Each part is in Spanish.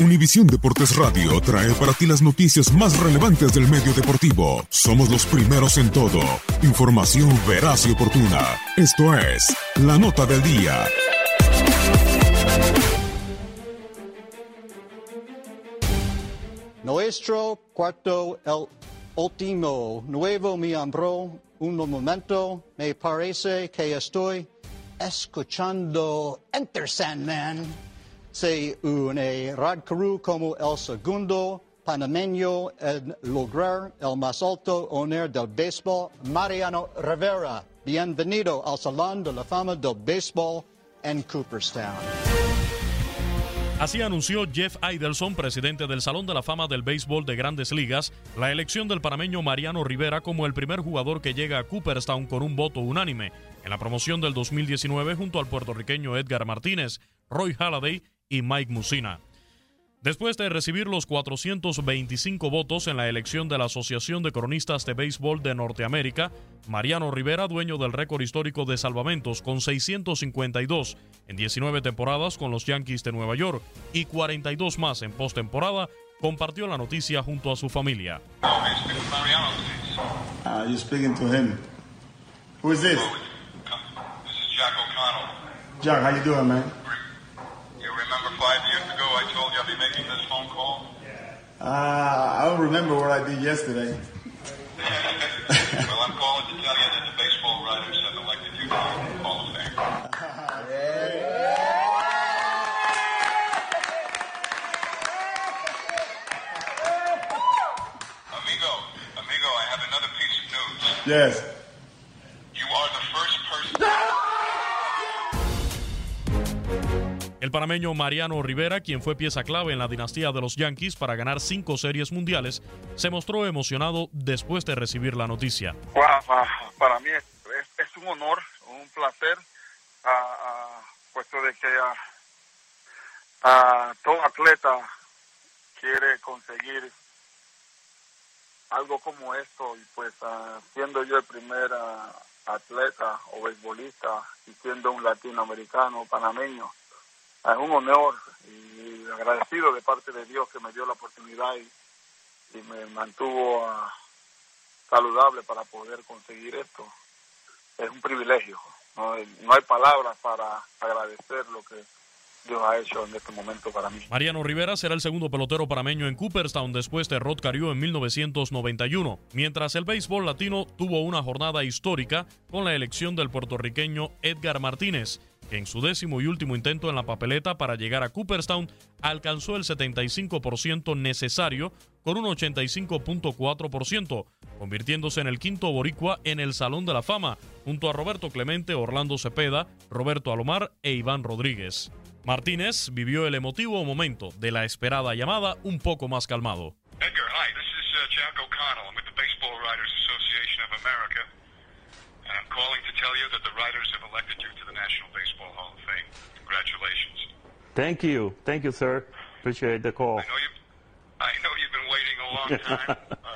Univisión Deportes Radio trae para ti las noticias más relevantes del medio deportivo. Somos los primeros en todo. Información veraz y oportuna. Esto es La Nota del Día. Nuestro cuarto el último nuevo miembro. Un momento, me parece que estoy escuchando Enter Sandman. Se une Rad Carew como el segundo panameño en lograr el más alto honor del béisbol, Mariano Rivera. Bienvenido al Salón de la Fama del Béisbol en Cooperstown. Así anunció Jeff Idelson, presidente del Salón de la Fama del Béisbol de Grandes Ligas, la elección del panameño Mariano Rivera como el primer jugador que llega a Cooperstown con un voto unánime en la promoción del 2019 junto al puertorriqueño Edgar Martínez, Roy Halladay y Mike Musina. Después de recibir los 425 votos en la elección de la Asociación de Cronistas de Béisbol de Norteamérica, Mariano Rivera, dueño del récord histórico de salvamentos con 652 en 19 temporadas con los Yankees de Nueva York y 42 más en postemporada, compartió la noticia junto a su familia. You're speaking to him. Who is this? This is Jack O'Connell. Jack, how you doing, man? Making this phone call? Uh, I don't remember what I did yesterday. well, I'm calling to tell you that the baseball writers have elected you to the Hall of Fame. Amigo, amigo, I have another piece of news. Yes. El panameño Mariano Rivera, quien fue pieza clave en la dinastía de los Yankees para ganar cinco series mundiales, se mostró emocionado después de recibir la noticia. Para mí es, un honor, un placer, puesto de que ah, todo atleta quiere conseguir algo como esto y pues siendo yo el primer atleta o beisbolista y siendo un latinoamericano panameño, es un honor y agradecido de parte de Dios que me dio la oportunidad y, y me mantuvo ah, saludable para poder conseguir esto. Es un privilegio. No, hay- no hay palabras para agradecer lo que Dios ha hecho en este momento para mí. Mariano Rivera será el segundo pelotero panameño en Cooperstown después de Rod Carew en 1991, mientras el béisbol latino tuvo una jornada histórica con la elección del puertorriqueño Edgar Martínez, que en su décimo y último intento en la papeleta para llegar a Cooperstown alcanzó el 75% necesario con un 85.4%, convirtiéndose en el quinto boricua en el Salón de la Fama, junto a Roberto Clemente, Orlando Cepeda, Roberto Alomar e Iván Rodríguez. Martínez vivió el emotivo momento de la esperada llamada un poco más calmado. Edgar, hi. This is uh, Jack O'Connell. With the Baseball Writers Association of America. And I'm calling to tell you that the writers have elected you to the National Baseball Hall of Fame. Congratulations. Thank you. Thank you, sir. Appreciate the call. I know you've, I know you've been waiting a long time. uh,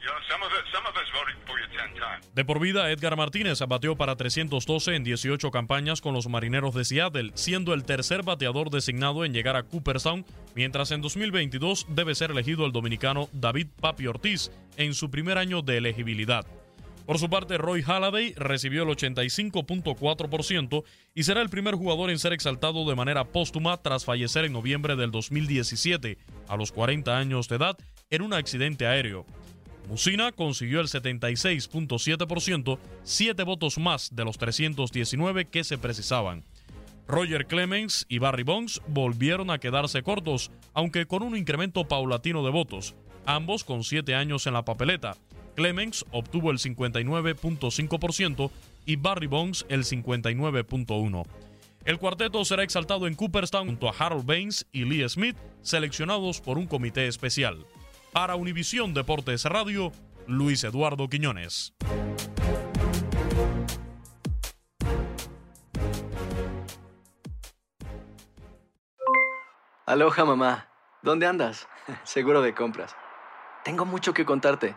you know, some of it, some of us voted for you ten times. De por vida, Edgar Martínez batió para 312 en 18 campañas con los Marineros de Seattle, siendo el tercer bateador designado en llegar a Cooperstown, mientras en 2022 debe ser elegido el dominicano David Papi Ortiz en su primer año de elegibilidad. Por su parte, Roy Halladay recibió el 85.4% y será el primer jugador en ser exaltado de manera póstuma tras fallecer en noviembre del 2017, a los 40 años de edad, en un accidente aéreo. Musina consiguió el 76.7%, 7 votos más de los 319 que se precisaban. Roger Clemens y Barry Bonds volvieron a quedarse cortos, aunque con un incremento paulatino de votos, ambos con 7 años en la papeleta. Clemens obtuvo el 59.5% y Barry Bonds el 59.1%. El cuarteto será exaltado en Cooperstown junto a Harold Baines y Lee Smith, seleccionados por un comité especial. Para Univisión Deportes Radio, Luis Eduardo Quiñones. Aloha mamá, ¿dónde andas? Seguro de compras. Tengo mucho que contarte.